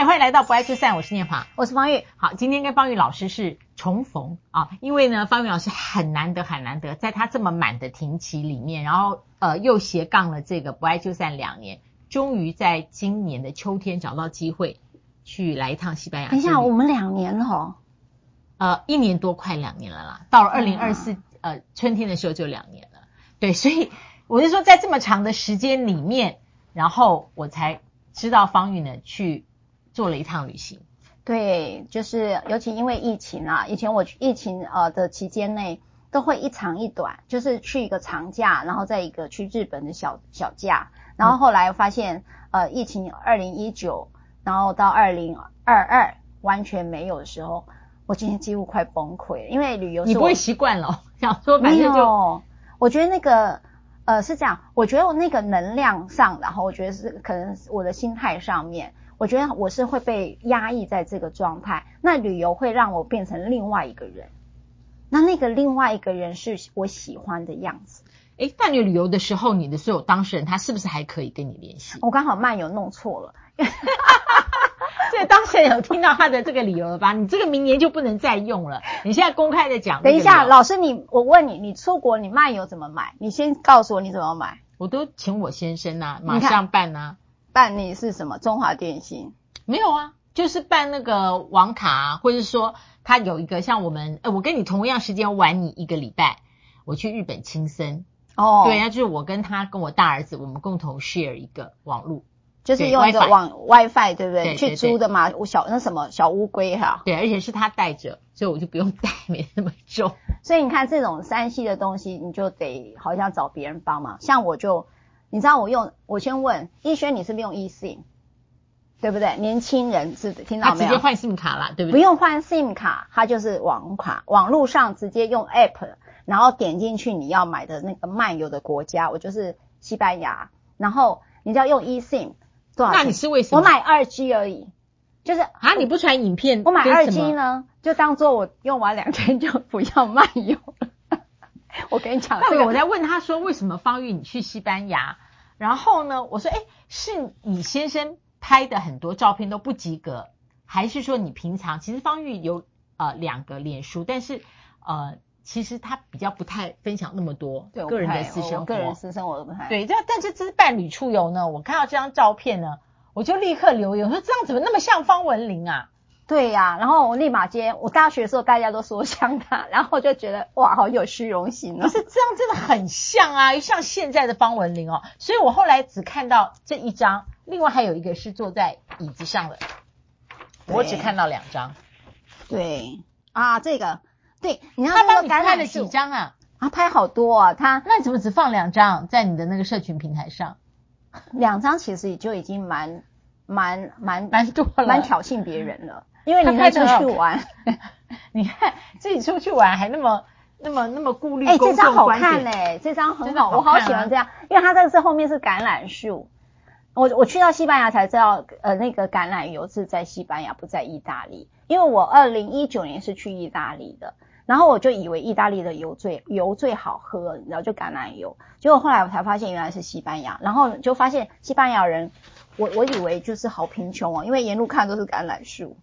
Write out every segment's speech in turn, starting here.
嗨，欢迎来到不爱就散，我是念华，我是方玉。好，今天跟方玉老师是重逢啊，因为呢，方玉老师很难得很难得，在他这么满的庭期里面，然后呃又斜杠了这个不爱就散两年，终于在今年的秋天找到机会去来一趟西班牙。等一下，我们两年了哦，呃，一年多快两年了啦，到了二零二四呃春天的时候就两年了。对，所以我是说，在这么长的时间里面，然后我才知道方玉呢去做了一趟旅行。对，就是尤其因为疫情啊，以前我去疫情呃的期间内都会一长一短，就是去一个长假，然后再一个去日本的小小假，然后后来发现呃疫情二零一九，然后到二零二二完全没有的时候，我今天几乎快崩溃了，因为旅游是你不会习惯了，想说反正就。我觉得那个，呃，是这样。我觉得我那个能量上，然后我觉得是可能我的心态上面，我觉得我是会被压抑在这个状态。那旅游会让我变成另外一个人，那那个另外一个人是我喜欢的样子。诶，但你旅游的时候，你的所有当事人他是不是还可以跟你联系？我刚好漫游弄错了。这当事人有听到他的这个理由了吧？你这个明年就不能再用了。你现在公开的讲，等一下，老师你，我问你，你出国你漫游怎么买？你先告诉我你怎么买。我都请我先生呐、啊，马上办呐、啊。办理是什么？中华电信？没有啊，就是办那个网卡、啊，或者说他有一个像我们，呃，我跟你同样时间玩你一个礼拜，我去日本青森。哦，对，那就是我跟他跟我大儿子，我们共同 share 一个网络。就是用一个网 WiFi，对不对去租的嘛，小那什么小乌龟哈。对，而且是他带着，所以我就不用带，没那么重。所以你看这种三 C 的东西，你就得好像找别人帮忙。像我就，你知道我用，我先问逸轩，你是不是用 eSIM？对不对？年轻人是听到没直接换 SIM 卡啦，对不对？不用换 SIM 卡，它就是网卡，网络上直接用 App，然后点进去你要买的那个漫游的国家，我就是西班牙，然后你就要用 eSIM。那你是为什么？我买二 G 而已，就是啊，你不传影片？我买二 G 呢，就当做我用完两天就不要漫游了。我跟你讲，那个我在问他说，为什么方玉你去西班牙？然后呢，我说，哎，是你先生拍的很多照片都不及格，还是说你平常其实方玉有呃两个脸书，但是呃。其实他比较不太分享那么多个人的私生活，个人私生活都不太。对，这但是这是伴侣出游呢。我看到这张照片呢，我就立刻留言说：“这样怎么那么像方文玲啊？”对呀、啊，然后我立马接。我大学的时候大家都说像他，然后我就觉得哇，好有虚荣心啊！可是这样真的很像啊，像现在的方文琳哦。所以我后来只看到这一张，另外还有一个是坐在椅子上的，我只看到两张。对啊，这个。对，你他帮你拍了几张啊？啊，拍好多啊！他那你怎么只放两张在你的那个社群平台上？两张其实也就已经蛮蛮蛮蛮多了，蛮挑衅别人了。因为你还出去玩，你看自己出去玩还那么那么那么顾虑。哎，这张好看嘞、欸，这张很好，好啊、我好喜欢这样，因为它这个是后面是橄榄树。我我去到西班牙才知道，呃，那个橄榄油是在西班牙，不在意大利。因为我二零一九年是去意大利的。然后我就以为意大利的油最油最好喝，然后就橄榄油。结果后来我才发现原来是西班牙，然后就发现西班牙人，我我以为就是好贫穷哦，因为沿路看都是橄榄树。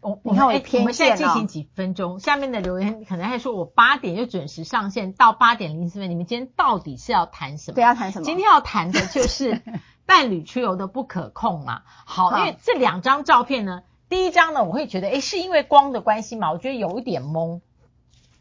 我你看我偏见、哦、我们现在进行几分钟，下面的留言可能还说我八点就准时上线，到八点零四分，你们今天到底是要谈什么？对，要谈什么？今天要谈的就是 伴侣出游的不可控嘛。好，因为这两张照片呢。第一张呢，我会觉得，诶，是因为光的关系嘛？我觉得有一点懵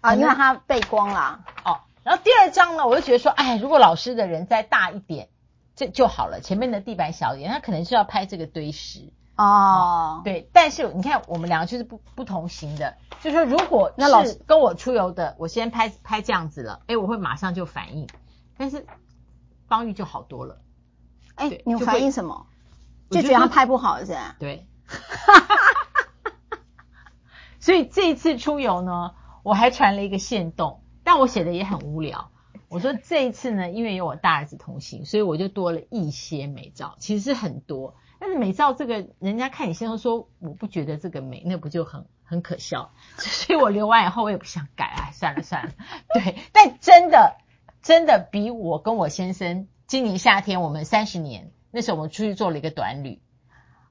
啊，因为它背光啦。哦，然后第二张呢，我就觉得说，哎，如果老师的人再大一点，这就好了。前面的地板小一点，他可能是要拍这个堆石哦，哦。对，但是你看，我们两个就是不不同型的，就是说，如果那老师跟我出游的，我先拍拍这样子了，诶，我会马上就反应。但是方玉就好多了。诶，你有反应什么？就觉得他拍不好是吧？对。哈哈哈哈哈！所以这一次出游呢，我还传了一个线动，但我写的也很无聊。我说这一次呢，因为有我大儿子同行，所以我就多了一些美照，其实是很多。但是美照这个，人家看你先生说，我不觉得这个美，那不就很很可笑？所以我留完以后，我也不想改啊，算 了算了。对，但真的真的比我跟我先生今年夏天我们三十年那时候我们出去做了一个短旅。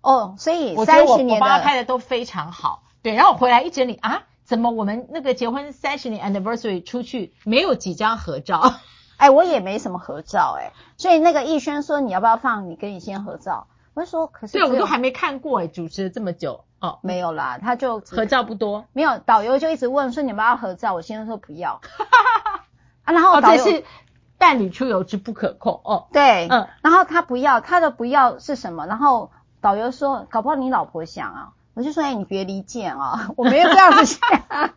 哦，所以我觉得我30年我帮他拍的都非常好。对，然后我回来一整理啊，怎么我们那个结婚三十年 anniversary 出去没有几张合照？哎，我也没什么合照哎，所以那个逸轩说你要不要放你跟你先合照？我就说可是对，我都还没看过哎，主持了这么久哦，没有啦，他就合照不多，没有导游就一直问说你们要合照，我先生说不要，啊，然后导游、哦、这是伴侣出游之不可控哦，对，嗯，然后他不要，他的不要是什么？然后导游说搞不好你老婆想啊，我就说哎你别离间啊，我没有这样子想，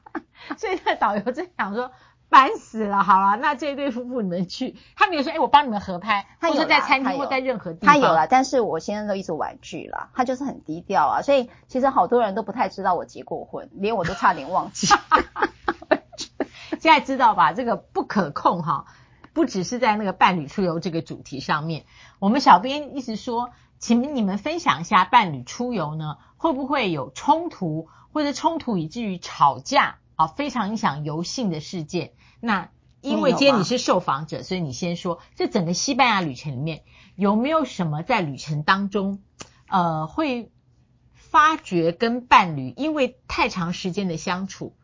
所以那导游在想说。烦死了，好了，那这一对夫妇你们去，他没有说，哎，我帮你们合拍，他是在餐厅或在任何地方，他有了，但是我现在都一直婉拒了，他就是很低调啊，所以其实好多人都不太知道我结过婚，连我都差点忘记。现在知道吧？这个不可控哈，不只是在那个伴侣出游这个主题上面，我们小编一直说，请你们分享一下伴侣出游呢，会不会有冲突，或者冲突以至于吵架啊，非常影响游性的事件。那因为今天你是受访者，所以你先说，这整个西班牙旅程里面有没有什么在旅程当中，呃，会发觉跟伴侣因为太长时间的相处，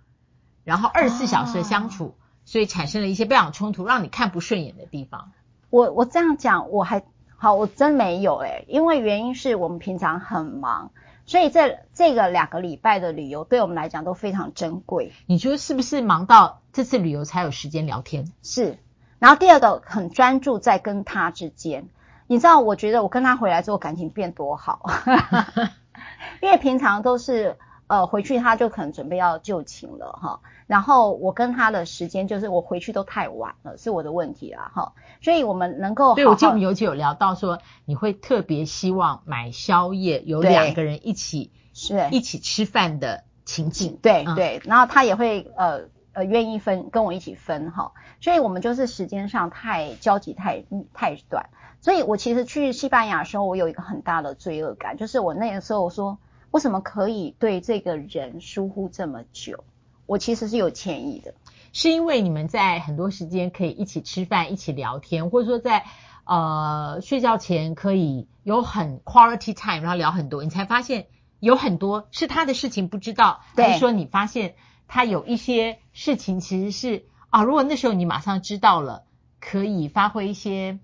然后二十四小时的相处，啊，所以产生了一些不想冲突，让你看不顺眼的地方？我我这样讲，我还好，我真没有诶，因为原因是我们平常很忙。所以这这个两个礼拜的旅游对我们来讲都非常珍贵。你觉得是不是忙到这次旅游才有时间聊天？是。然后第二个很专注在跟他之间，你知道，我觉得我跟他回来之后感情变多好，因为平常都是呃回去他就可能准备要就寝了哈。然后我跟他的时间就是我回去都太晚了，是我的问题啦哈。所以我们能够对，我记得我们尤其有聊到说，你会特别希望买宵夜，有两个人一起是一起吃饭的情景。对、嗯、对，然后他也会呃呃愿意分跟我一起分哈。所以我们就是时间上太交集太太短。所以我其实去西班牙的时候，我有一个很大的罪恶感，就是我那个时候我说，为什么可以对这个人疏忽这么久？我其实是有歉意的，是因为你们在很多时间可以一起吃饭、一起聊天，或者说在呃睡觉前可以有很 quality time，然后聊很多，你才发现有很多是他的事情不知道，还是说你发现他有一些事情其实是啊，如果那时候你马上知道了，可以发挥一些。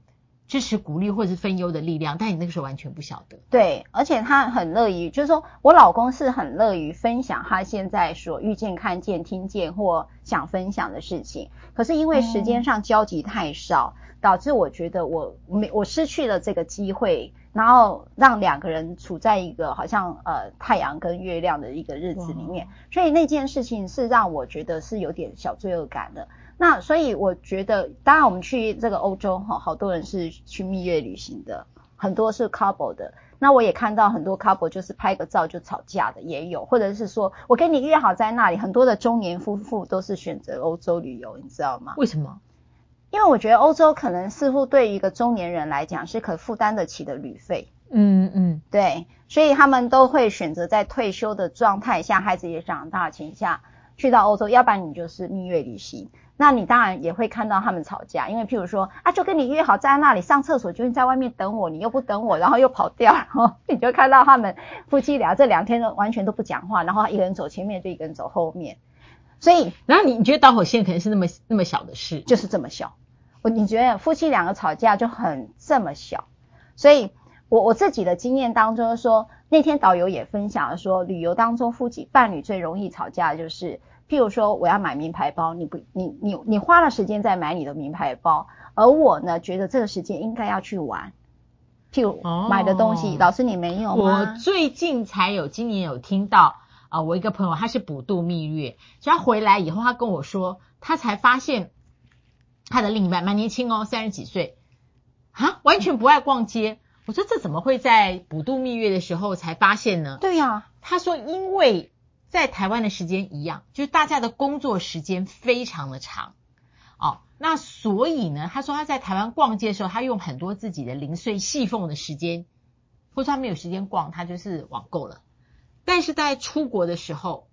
支持、鼓励或者是分忧的力量，但你那个时候完全不晓得。对，而且他很乐于，就是说我老公是很乐于分享他现在所遇见、看见、听见或想分享的事情。可是因为时间上交集太少，嗯、导致我觉得我没我失去了这个机会，然后让两个人处在一个好像呃太阳跟月亮的一个日子里面，所以那件事情是让我觉得是有点小罪恶感的。那所以我觉得，当然我们去这个欧洲哈，好多人是去蜜月旅行的，很多是 couple 的。那我也看到很多 couple 就是拍个照就吵架的也有，或者是说我跟你约好在那里，很多的中年夫妇都是选择欧洲旅游，你知道吗？为什么？因为我觉得欧洲可能似乎对于一个中年人来讲是可负担得起的旅费。嗯嗯，对，所以他们都会选择在退休的状态下，孩子也长大的情况下去到欧洲，要不然你就是蜜月旅行。那你当然也会看到他们吵架，因为譬如说啊，就跟你约好在那里上厕所，就是在外面等我，你又不等我，然后又跑掉，然后你就看到他们夫妻俩这两天都完全都不讲话，然后一个人走前面，就一个人走后面。所以，然后你你觉得导火线可能是那么那么小的事，就是这么小。我你觉得夫妻两个吵架就很这么小，所以我我自己的经验当中说，那天导游也分享了说，旅游当中夫妻伴侣最容易吵架的就是。譬如说，我要买名牌包，你不，你你你花了时间在买你的名牌包，而我呢，觉得这个时间应该要去玩。譬如买的东西，哦、老师你没有吗？我最近才有，今年有听到啊、呃，我一个朋友他是补度蜜月，就他回来以后，他跟我说，他才发现他的另一半蛮年轻哦，三十几岁，啊，完全不爱逛街。我说这怎么会在补度蜜月的时候才发现呢？对呀、啊，他说因为。在台湾的时间一样，就是大家的工作时间非常的长，哦，那所以呢，他说他在台湾逛街的时候，他用很多自己的零碎细缝的时间，或者他没有时间逛，他就是网购了。但是在出国的时候，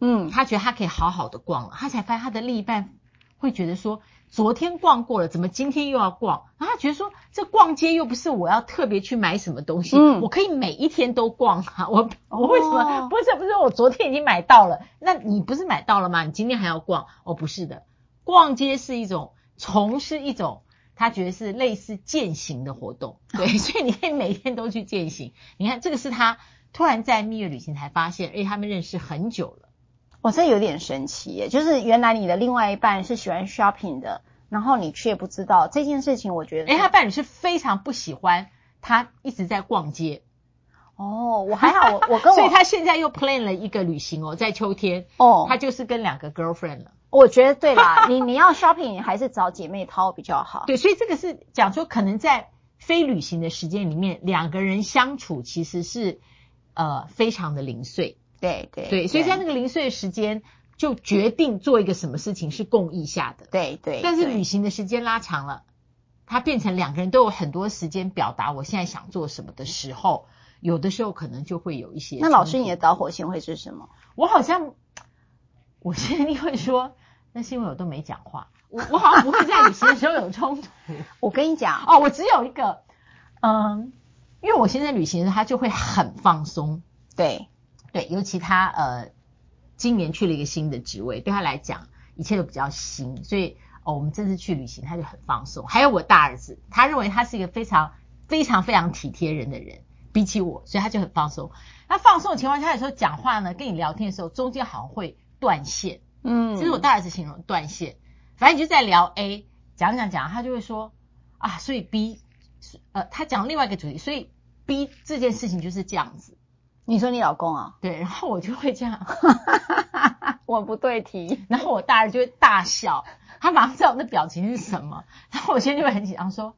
嗯，他觉得他可以好好的逛了，他才发现他的另一半会觉得说，昨天逛过了，怎么今天又要逛？然后他觉得说，这逛街又不是我要特别去买什么东西，嗯、我可以每一天都逛啊。我我为什么、哦、不是不是我昨天已经买到了？那你不是买到了吗？你今天还要逛？哦，不是的，逛街是一种从事一种他觉得是类似践行的活动，对，所以你可以每天都去践行。你看这个是他突然在蜜月旅行才发现，哎，他们认识很久了。我、哦、这有点神奇耶，就是原来你的另外一半是喜欢 shopping 的，然后你却不知道这件事情。我觉得，哎，他伴侣是非常不喜欢他一直在逛街。哦，我还好，我我跟我，所以他现在又 plan 了一个旅行哦，在秋天哦，他就是跟两个 girlfriend 了。我觉得对啦，你你要 shopping 还是找姐妹淘比较好。对，所以这个是讲说，可能在非旅行的时间里面，两个人相处其实是呃非常的零碎。对对对，所以在那个零碎的时间，就决定做一个什么事情是共意下的。对对，但是旅行的时间拉长了，它变成两个人都有很多时间表达我现在想做什么的时候，有的时候可能就会有一些。那老师，你的导火线会是什么？我好像，我现在会说，那是因为我都没讲话。我我好像不会在旅行的时候有冲突。我跟你讲哦，我只有一个，嗯，因为我现在旅行的时候，他就会很放松。对。对，尤其他呃，今年去了一个新的职位，对他来讲一切都比较新，所以哦，我们这次去旅行他就很放松。还有我大儿子，他认为他是一个非常非常非常体贴人的人，比起我，所以他就很放松。那放松的情况下，有时候讲话呢，跟你聊天的时候，中间好像会断线。嗯，这是我大儿子形容断线。反正你就在聊 A，讲讲讲，他就会说啊，所以 B，呃，他讲另外一个主题，所以 B 这件事情就是这样子。你说你老公啊？对，然后我就会这样，我不对题，然后我大人就会大笑，他马上知道我的表情是什么，然后我现在就会很紧张，说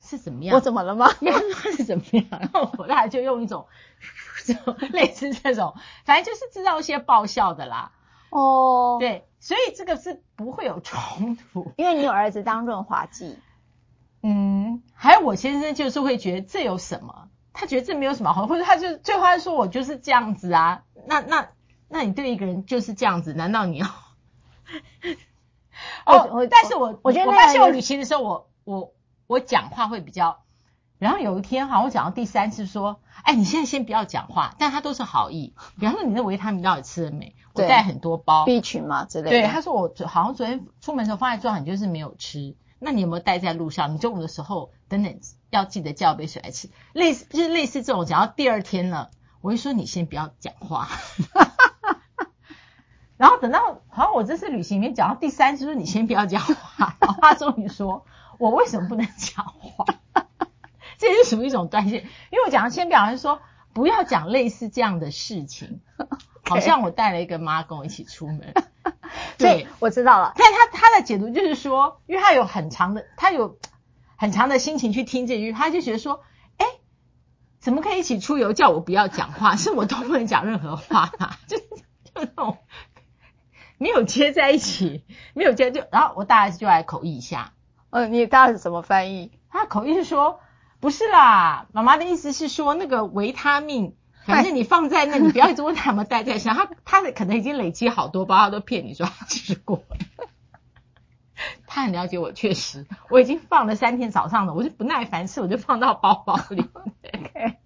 是怎么样？我怎么了吗？他是怎么样？然后我大人就用一种这种类似这种，反正就是制造一些爆笑的啦。哦，对，所以这个是不会有冲突，因为你有儿子当润滑剂。嗯，还有我先生就是会觉得这有什么？他觉得这没有什么好，或者他就最后他说我就是这样子啊，那那那你对一个人就是这样子，难道你要？哦，但是我我觉得我发现我旅行的时候，我我我讲话会比较，然后有一天好像我讲到第三次说，哎，你现在先不要讲话，但他都是好意，比方说你那维他命到底吃了没？我带很多包，B 群嘛之类的。对，他说我好像昨天出门的时候放在桌上，你就是没有吃。那你有没有带在路上？你中午的时候等等要记得叫杯水来吃。类似就是类似这种，讲到第二天了，我会说你先不要讲话。然后等到好像我这次旅行里面讲到第三次，说你先不要讲话。然后他终于说，我为什么不能讲话？这是属于一种断线，因为我讲到先表示说不要讲类似这样的事情，好像我带了一个妈跟我一起出门。对，我知道了。但他他的解读就是说，因为他有很长的，他有 很长的心情去听这句，他就觉得说，哎，怎么可以一起出游？叫我不要讲话，是我都不能讲任何话啊，就就那种没有接在一起，没有接就，然后我大儿子就来口译一下。呃，你大儿子怎么翻译？他的口译是说，不是啦，妈妈的意思是说那个维他命。反正你放在那，你不要一直问他有没有带在身上。他他的可能已经累积好多包，他都骗你说他吃过。他很了解我，确实 我已经放了三天早上了，我就不耐烦吃，我就放到包包里。Okay.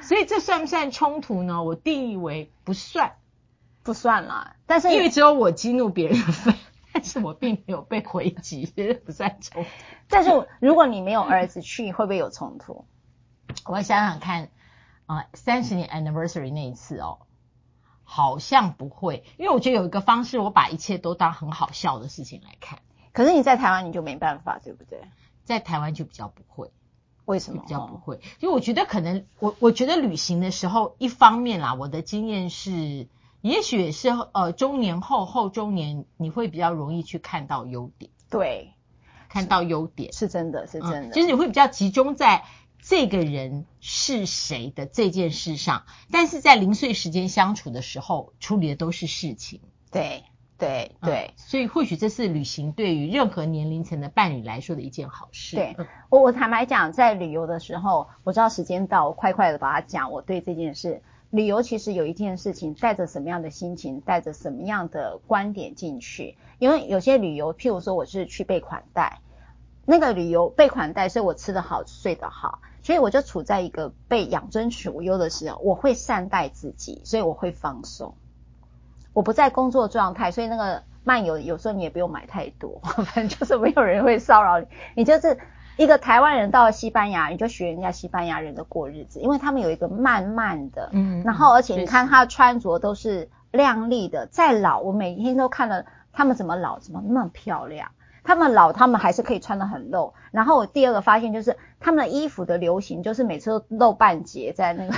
所以这算不算冲突呢？我定义为不算，不算啦。但是因为只有我激怒别人 但是我并没有被回击，所以不算冲突。但是如果你没有儿子去，会不会有冲突？我想想看。啊，三十年 anniversary 那一次哦，好像不会，因为我觉得有一个方式，我把一切都当很好笑的事情来看。可是你在台湾你就没办法，对不对？在台湾就比较不会，为什么？比较不会，因为我觉得可能我我觉得旅行的时候，一方面啦，我的经验是，也许是呃中年后后中年，你会比较容易去看到优点，对，看到优点是真的，是真的，其实、嗯、你会比较集中在。这个人是谁的这件事上，但是在零碎时间相处的时候，处理的都是事情。对对对、嗯，所以或许这是旅行对于任何年龄层的伴侣来说的一件好事。对，我我坦白讲，在旅游的时候，我知道时间到，我快快的把它讲。我对这件事旅游其实有一件事情，带着什么样的心情，带着什么样的观点进去。因为有些旅游，譬如说我是去被款待，那个旅游被款待，所以我吃得好，睡得好，所以我就处在一个被养尊处优的时候，我会善待自己，所以我会放松。我不在工作状态，所以那个漫游有时候你也不用买太多，反正就是没有人会骚扰你，你就是。一个台湾人到了西班牙，你就学人家西班牙人的过日子，因为他们有一个慢慢的，嗯，然后而且你看他穿着都是亮丽的，再老我每天都看了他们怎么老，怎么那么漂亮，他们老他们还是可以穿得很露。然后我第二个发现就是他们的衣服的流行就是每次都露半截在那个，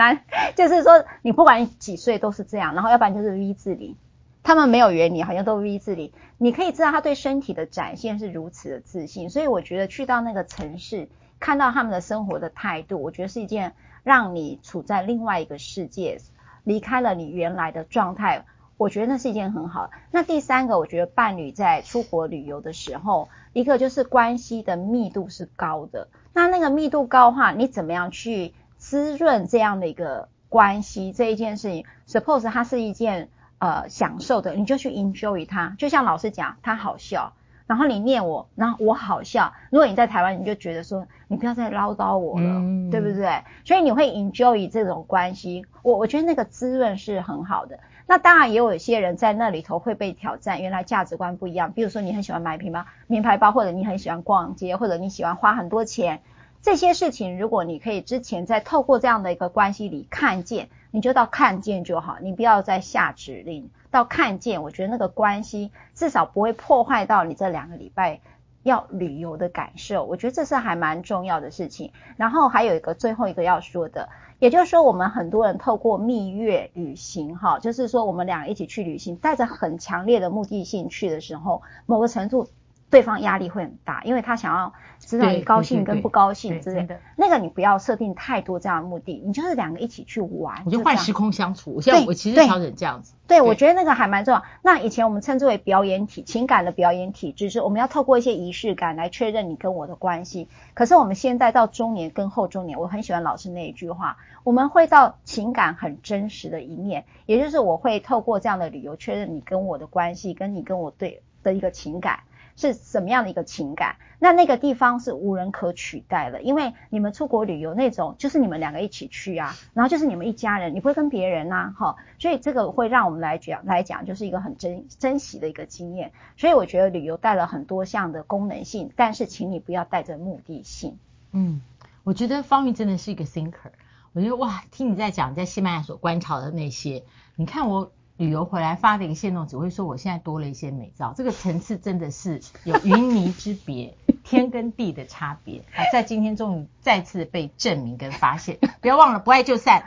来就是说你不管几岁都是这样，然后要不然就是 V 字领。他们没有圆你，好像都 V 字领，你可以知道他对身体的展现是如此的自信，所以我觉得去到那个城市，看到他们的生活的态度，我觉得是一件让你处在另外一个世界，离开了你原来的状态，我觉得那是一件很好。那第三个，我觉得伴侣在出国旅游的时候，一个就是关系的密度是高的，那那个密度高的话，你怎么样去滋润这样的一个关系这一件事情？Suppose 它是一件。呃，享受的你就去 enjoy 它，就像老师讲，他好笑，然后你念我，然后我好笑。如果你在台湾，你就觉得说，你不要再唠叨我了，嗯、对不对？所以你会 enjoy 这种关系，我我觉得那个滋润是很好的。那当然也有一些人在那里头会被挑战，原来价值观不一样。比如说你很喜欢买名牌名牌包，或者你很喜欢逛街，或者你喜欢花很多钱，这些事情如果你可以之前在透过这样的一个关系里看见。你就到看见就好，你不要再下指令。到看见，我觉得那个关系至少不会破坏到你这两个礼拜要旅游的感受。我觉得这是还蛮重要的事情。然后还有一个最后一个要说的，也就是说，我们很多人透过蜜月旅行，哈，就是说我们俩一起去旅行，带着很强烈的目的性去的时候，某个程度。对方压力会很大，因为他想要知道你高兴跟不高兴之类的。那个你不要设定太多这样的目的，你就是两个一起去玩。我就换时空相处，我现在我其实调整这样子。对，我觉得那个还蛮重要。那以前我们称之为表演体情感的表演体制，就是我们要透过一些仪式感来确认你跟我的关系。可是我们现在到中年跟后中年，我很喜欢老师那一句话，我们会到情感很真实的一面，也就是我会透过这样的理由确认你跟我的关系，跟你跟我对的一个情感。是什么样的一个情感？那那个地方是无人可取代的，因为你们出国旅游那种，就是你们两个一起去啊，然后就是你们一家人，你不会跟别人呐、哈，所以这个会让我们来讲来讲，就是一个很珍珍惜的一个经验。所以我觉得旅游带了很多项的功能性，但是请你不要带着目的性。嗯，我觉得方玉真的是一个 thinker。我觉得哇，听你在讲在西班牙所观察的那些，你看我。旅游回来发的一个限动，只会说我现在多了一些美照，这个层次真的是有云泥之别，天跟地的差别啊，在今天终于再次被证明跟发现。不要忘了，不爱就散，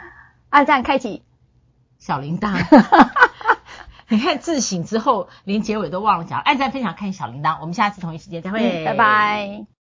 按赞开启小铃铛。你看自省之后，连结尾都忘了讲，按赞分享看小铃铛。我们下次同一时间再会，嗯，拜拜。